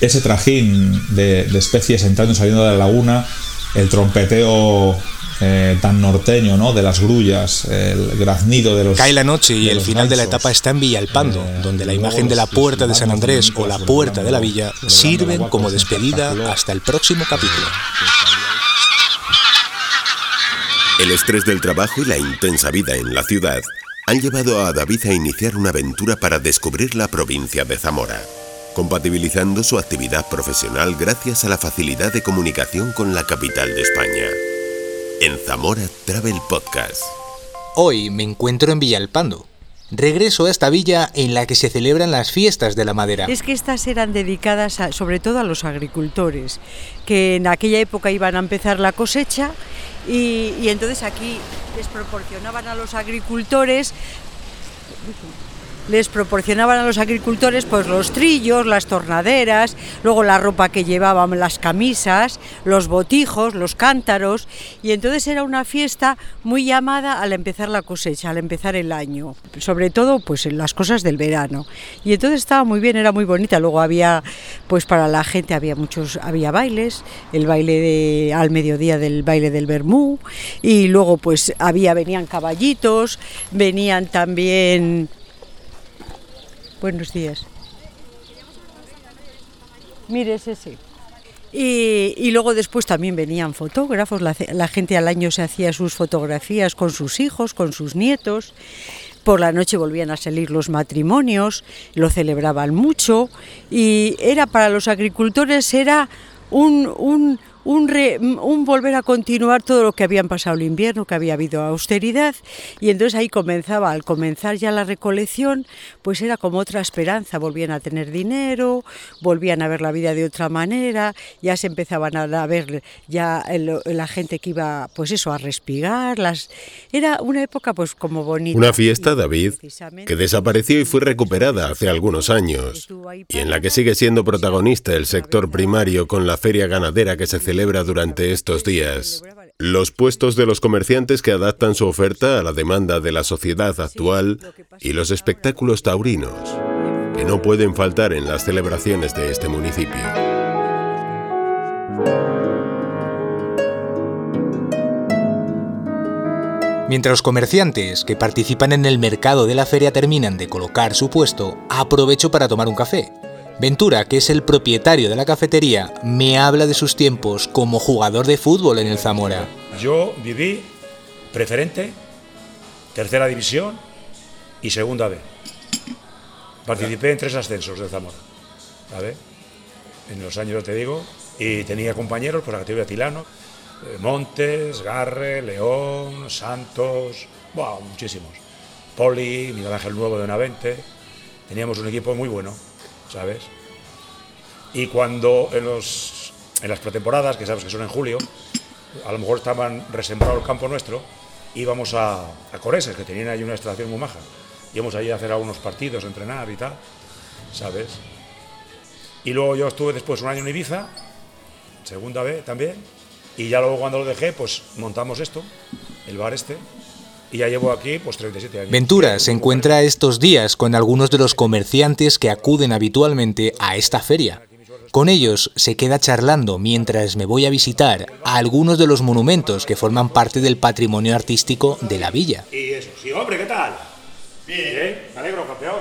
ese trajín de, de, especies entrando y saliendo de la laguna, el trompeteo eh, tan norteño, ¿no? De las grullas, el graznido de los. Cae la noche y el final de la etapa está en Villalpando, eh, donde la imagen de la puerta de San Andrés o la puerta de la villa sirven como despedida hasta el próximo capítulo. El estrés del trabajo y la intensa vida en la ciudad han llevado a David a iniciar una aventura para descubrir la provincia de Zamora, compatibilizando su actividad profesional gracias a la facilidad de comunicación con la capital de España en Zamora Travel Podcast. Hoy me encuentro en Villalpando. Regreso a esta villa en la que se celebran las fiestas de la madera. Es que estas eran dedicadas sobre todo a los agricultores, que en aquella época iban a empezar la cosecha y, y entonces aquí les proporcionaban a los agricultores les proporcionaban a los agricultores pues los trillos, las tornaderas, luego la ropa que llevaban, las camisas, los botijos, los cántaros y entonces era una fiesta muy llamada al empezar la cosecha, al empezar el año, sobre todo pues en las cosas del verano. Y entonces estaba muy bien, era muy bonita, luego había pues para la gente había muchos había bailes, el baile de, al mediodía del baile del Bermú y luego pues había venían caballitos, venían también Buenos días. Mire, ese sí. Y, luego después también venían fotógrafos, la, la, gente al año se hacía sus fotografías con sus hijos, con sus nietos. Por la noche volvían a salir los matrimonios, lo celebraban mucho y era para los agricultores era un, un, un, volver a continuar todo lo que habían pasado el invierno, que había habido austeridad, y entonces ahí comenzaba, al comenzar ya la recolección, pues era como otra esperanza, volvían a tener dinero, volvían a ver la vida de otra manera, ya se empezaban a ver ya la gente que iba, pues eso, a respirar, las... era una época pues como bonita. Una fiesta, David, que desapareció y fue recuperada hace algunos años, y en la que sigue siendo protagonista el sector primario con la feria ganadera que se celebra celebra durante estos días. Los puestos de los comerciantes que adaptan su oferta a la demanda de la sociedad actual y los espectáculos taurinos, que no pueden faltar en las celebraciones de este municipio. Mientras los comerciantes que participan en el mercado de la feria terminan de colocar su puesto, aprovecho para tomar un café Ventura, que es el propietario de la cafetería, me habla de sus tiempos como jugador de fútbol en el Zamora. Yo viví preferente, tercera división y segunda B. Participé en tres ascensos del Zamora, ¿sabes? En los años, te digo, y tenía compañeros por la categoría Tilano, Montes, Garre, León, Santos, wow, muchísimos. Poli, Miguel Ángel Nuevo de 20. Teníamos un equipo muy bueno. ¿sabes? Y cuando en, los, en las pretemporadas, que sabes que son en julio, a lo mejor estaban resembrado el campo nuestro, íbamos a, a Coreses, que tenían ahí una instalación muy maja. Íbamos allí a hacer algunos partidos, entrenar y tal, ¿sabes? Y luego yo estuve después un año en Ibiza, segunda vez también, y ya luego cuando lo dejé, pues montamos esto, el bar este, y ya llevo aquí pues 37 años. Ventura se encuentra estos días con algunos de los comerciantes que acuden habitualmente a esta feria. Con ellos se queda charlando mientras me voy a visitar a algunos de los monumentos que forman parte del patrimonio artístico de la villa. Y eso, sí, hombre, ¿qué tal? Bien, ¿Eh? me alegro, campeón.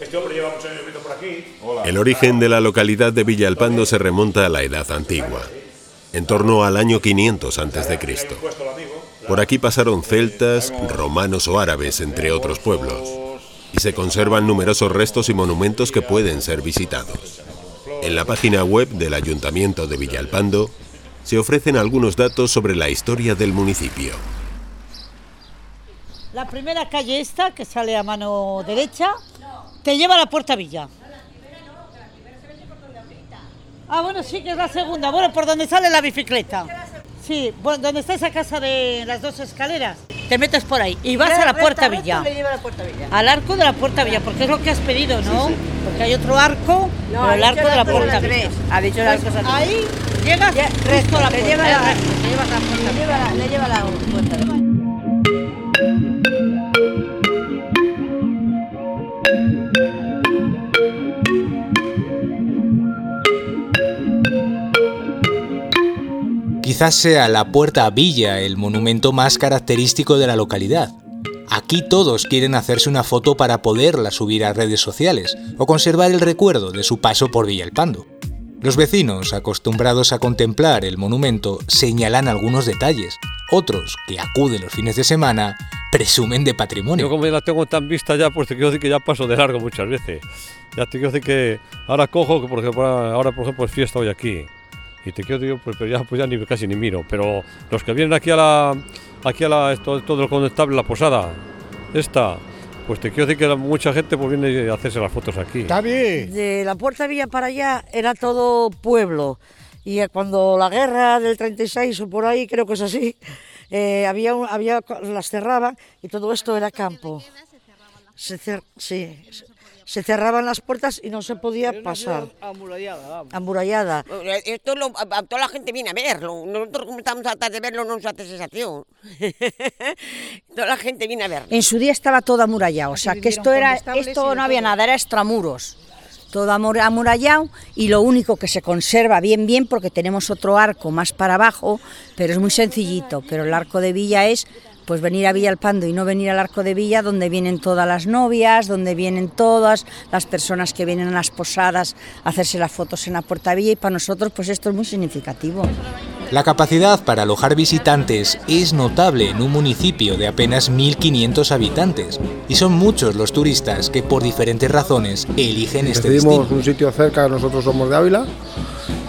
Este hombre lleva muchos años por aquí. El origen de la localidad de Villalpando se remonta a la Edad Antigua, en torno al año 500 a.C. Por aquí pasaron celtas, romanos o árabes, entre otros pueblos, y se conservan numerosos restos y monumentos que pueden ser visitados. En la página web del Ayuntamiento de Villalpando se ofrecen algunos datos sobre la historia del municipio. La primera calle esta, que sale a mano derecha, te lleva a la Puerta Villa. Ah, bueno, sí que es la segunda. Bueno, por donde sale la bicicleta. Sí, bueno, donde está esa casa de las dos escaleras, te metes por ahí y vas a la Puerta Villa. Al arco de la Puerta Villa, porque es lo que has pedido, ¿no? Porque hay otro arco, no, pero el arco de la Puerta Villa. Ha dicho pues ahí llegas resto la puerta. Le lleva la, puerta. Quizás sea la Puerta Villa el monumento más característico de la localidad. Aquí todos quieren hacerse una foto para poderla subir a redes sociales o conservar el recuerdo de su paso por Villalpando. Los vecinos, acostumbrados a contemplar el monumento, señalan algunos detalles. Otros, que acuden los fines de semana, presumen de patrimonio. Yo como ya la tengo tan vista ya, pues te quiero decir que ya paso de largo muchas veces. Ya te quiero decir que ahora cojo, que por ejemplo, ahora por ejemplo es fiesta hoy aquí. Y te quiero decir, pues, pero ya, pues ya ni, casi ni miro. Pero los que vienen aquí a la, aquí a la, esto, todo lo conectable, la posada, esta, pues te quiero decir que mucha gente pues viene a hacerse las fotos aquí. Está bien. De la Puerta Villa para allá era todo pueblo. Y cuando la guerra del 36 o por ahí, creo que es así, eh, había, había, las cerraban y todo esto era campo. Se cer sí, se cerraban las puertas y no se podía pasar. Amurallada, vamos. Amurallada. Esto lo, a, toda la gente viene a verlo. Nosotros como estamos hartas de verlo no nos hace sensación. toda la gente viene a verlo. En su día estaba todo amurallado, o sea que esto era esto no había nada, era extramuros. Todo amurallado y lo único que se conserva bien bien porque tenemos otro arco más para abajo, pero es muy sencillito, pero el arco de Villa es pues venir a Villalpando y no venir al Arco de Villa, donde vienen todas las novias, donde vienen todas las personas que vienen a las posadas a hacerse las fotos en la Puerta Villa y para nosotros pues esto es muy significativo. La capacidad para alojar visitantes es notable en un municipio de apenas 1.500 habitantes y son muchos los turistas que por diferentes razones eligen este destino. un sitio cerca, nosotros somos de Ávila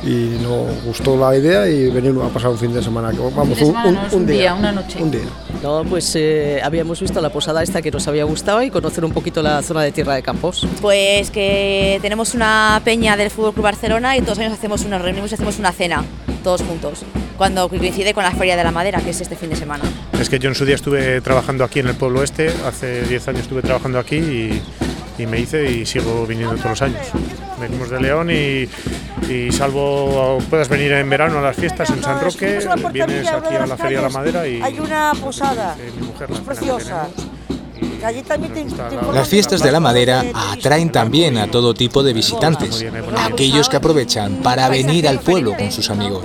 y nos gustó la idea y venimos a pasar un fin de semana. Vamos, un, un, un día, una noche. Un día. No, pues eh, habíamos visto la posada esta que nos había gustado y conocer un poquito la zona de Tierra de Campos. Pues que tenemos una peña del Fútbol Club Barcelona y todos los años hacemos una reunimos y hacemos una cena, todos juntos, cuando coincide con la Feria de la Madera, que es este fin de semana. Es que yo en su día estuve trabajando aquí en el pueblo este, hace 10 años estuve trabajando aquí y, y me hice y sigo viniendo todos los años. Venimos de León y, y salvo puedas venir en verano a las fiestas en San Roque, vienes aquí a la Feria de la Madera y hay una posada mi mujer, la es preciosa. Las fiestas de la madera atraen también a todo tipo de visitantes, aquellos que aprovechan para venir al pueblo con sus amigos.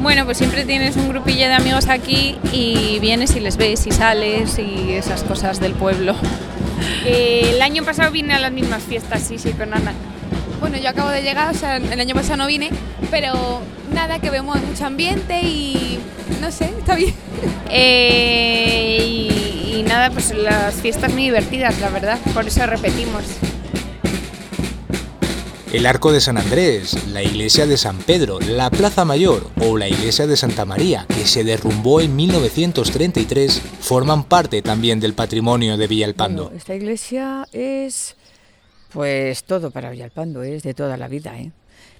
Bueno, pues siempre tienes un grupillo de amigos aquí y vienes y les ves y sales y esas cosas del pueblo. Eh, el año pasado vine a las mismas fiestas, sí, sí, con Ana. Bueno, yo acabo de llegar, o sea, el año pasado no vine, pero nada, que vemos mucho ambiente y no sé, está bien. Eh, y, y nada, pues las fiestas muy divertidas, la verdad, por eso repetimos. El Arco de San Andrés, la Iglesia de San Pedro, la Plaza Mayor o la Iglesia de Santa María, que se derrumbó en 1933, forman parte también del patrimonio de Villalpando. Bueno, esta iglesia es pues todo para Villalpando, es de toda la vida, ¿eh?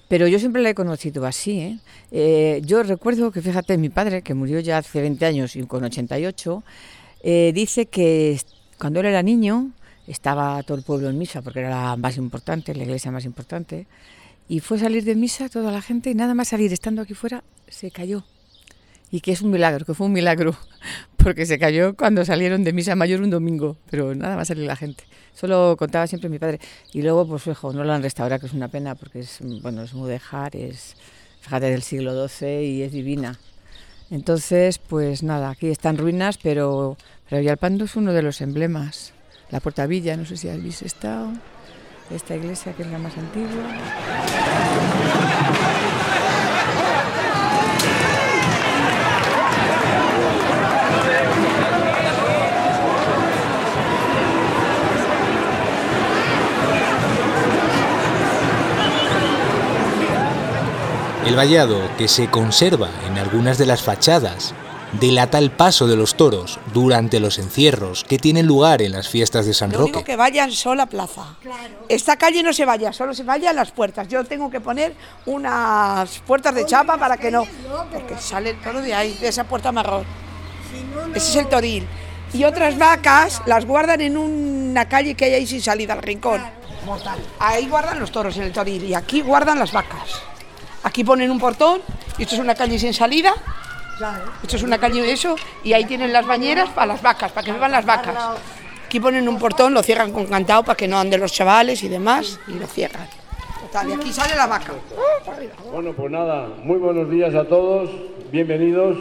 Pero yo siempre la he conocido así, ¿eh? Eh, yo recuerdo que, fíjate, mi padre, que murió ya hace 20 años y con 88, eh, dice que cuando él era niño estaba todo el pueblo en misa, porque era la más importante, la iglesia más importante, y fue a salir de misa toda la gente y nada más salir estando aquí fuera se cayó. Y que es un milagro, que fue un milagro, porque se cayó cuando salieron de misa mayor un domingo, pero nada más salir la gente. Solo contaba siempre mi padre. Y luego, pues hijo, no lo han restaurado, que es una pena, porque es, bueno, es mudéjar, es, fíjate, del siglo XII y es divina. Entonces, pues nada, aquí están ruinas, pero, pero Villalpando es uno de los emblemas. La Puerta Villa, no sé si habéis estado. Esta iglesia, que es la más antigua. El vallado, que se conserva en algunas de las fachadas, delata el paso de los toros durante los encierros que tienen lugar en las fiestas de San Lo único Roque. que vayan sola a plaza. Esta calle no se vaya, solo se vaya a las puertas. Yo tengo que poner unas puertas de chapa para que no, porque sale el toro de ahí, de esa puerta marrón. Ese es el toril. Y otras vacas las guardan en una calle que hay ahí sin salida, al rincón. Ahí guardan los toros en el toril y aquí guardan las vacas. Aquí ponen un portón y esto es una calle sin salida. Esto es una calle de eso y ahí tienen las bañeras para las vacas, para que beban las vacas. Aquí ponen un portón, lo cierran con cantado para que no anden los chavales y demás y lo cierran. Total, y aquí sale la vaca. Bueno, pues nada, muy buenos días a todos, bienvenidos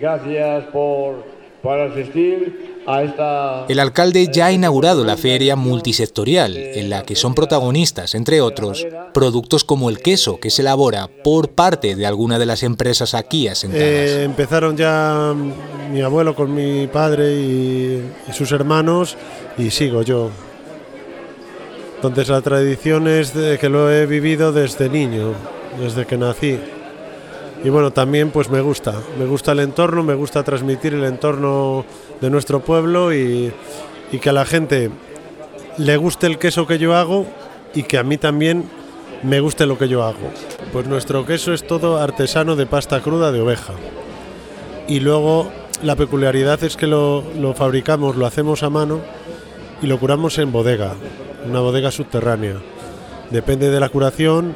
gracias por, por asistir a esta... El alcalde ya ha inaugurado la feria multisectorial, en la que son protagonistas, entre otros, productos como el queso que se elabora por parte de alguna de las empresas aquí asentadas. Eh, empezaron ya mi abuelo con mi padre y, y sus hermanos y sigo yo. Entonces la tradición es de que lo he vivido desde niño, desde que nací. Y bueno, también pues me gusta, me gusta el entorno, me gusta transmitir el entorno de nuestro pueblo y, que a la gente le guste el queso que yo hago y que a mí también me guste lo que yo hago. Pues nuestro queso es todo artesano de pasta cruda de oveja. Y luego la peculiaridad es que lo, lo fabricamos, lo hacemos a mano y lo curamos en bodega, una bodega subterránea. Depende de la curación,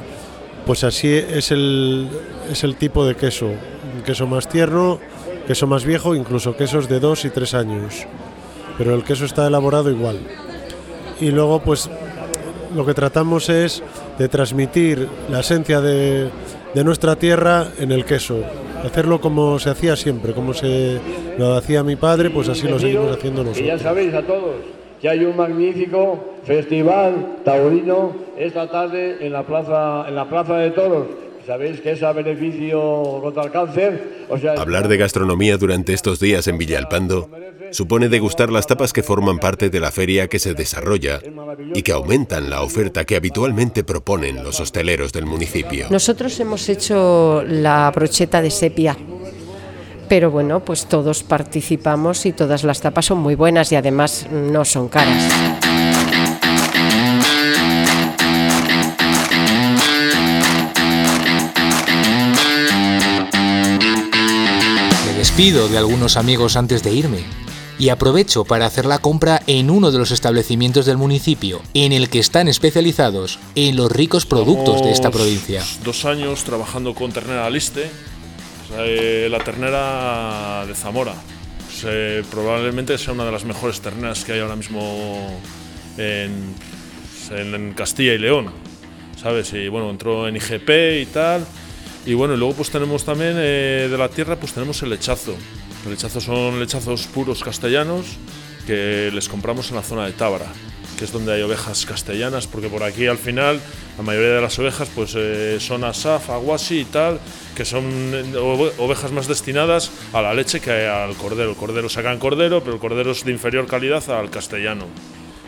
pues así es el, es el tipo de queso. Queso más tierno, queso más viejo, incluso quesos de dos y tres años. Pero el queso está elaborado igual. Y luego pues lo que tratamos es de transmitir la esencia de, de nuestra tierra en el queso. Hacerlo como se hacía siempre, como se lo hacía mi padre, pues así lo seguimos haciendo Y ya nosotros. sabéis a todos que hay un magnífico festival taurino esta tarde en la plaza, en la plaza de toros. Sabéis que es a beneficio contra el cáncer. O sea, Hablar de gastronomía durante estos días en Villalpando supone degustar las tapas que forman parte de la feria que se desarrolla y que aumentan la oferta que habitualmente proponen los hosteleros del municipio. Nosotros hemos hecho la brocheta de sepia. Pero bueno, pues todos participamos y todas las tapas son muy buenas y además no son caras. Me despido de algunos amigos antes de irme y aprovecho para hacer la compra en uno de los establecimientos del municipio en el que están especializados en los ricos productos de esta provincia. Dos años trabajando con ternera liste, eh, la ternera de Zamora. Pues, probablemente sea una de las mejores terneras que hay ahora mismo en, Castilla y León, ¿sabes? Y bueno, entró en IGP y tal. Y bueno, luego pues tenemos también eh, de la tierra, pues tenemos el lechazo. Lechazo son lechazos puros castellanos que les compramos en la zona de Tábara, que es donde hay ovejas castellanas, porque por aquí al final la mayoría de las ovejas pues eh, son asaf, aguasi y tal, que son eh, ove- ovejas más destinadas a la leche que al cordero. El cordero sacan cordero, pero el cordero es de inferior calidad al castellano.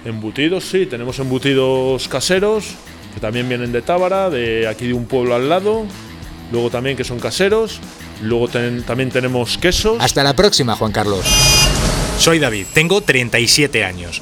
Embutidos, sí, tenemos embutidos caseros, que también vienen de Tábara, de aquí de un pueblo al lado, luego también que son caseros, luego ten- también tenemos quesos. Hasta la próxima, Juan Carlos. Soy David, tengo 37 años.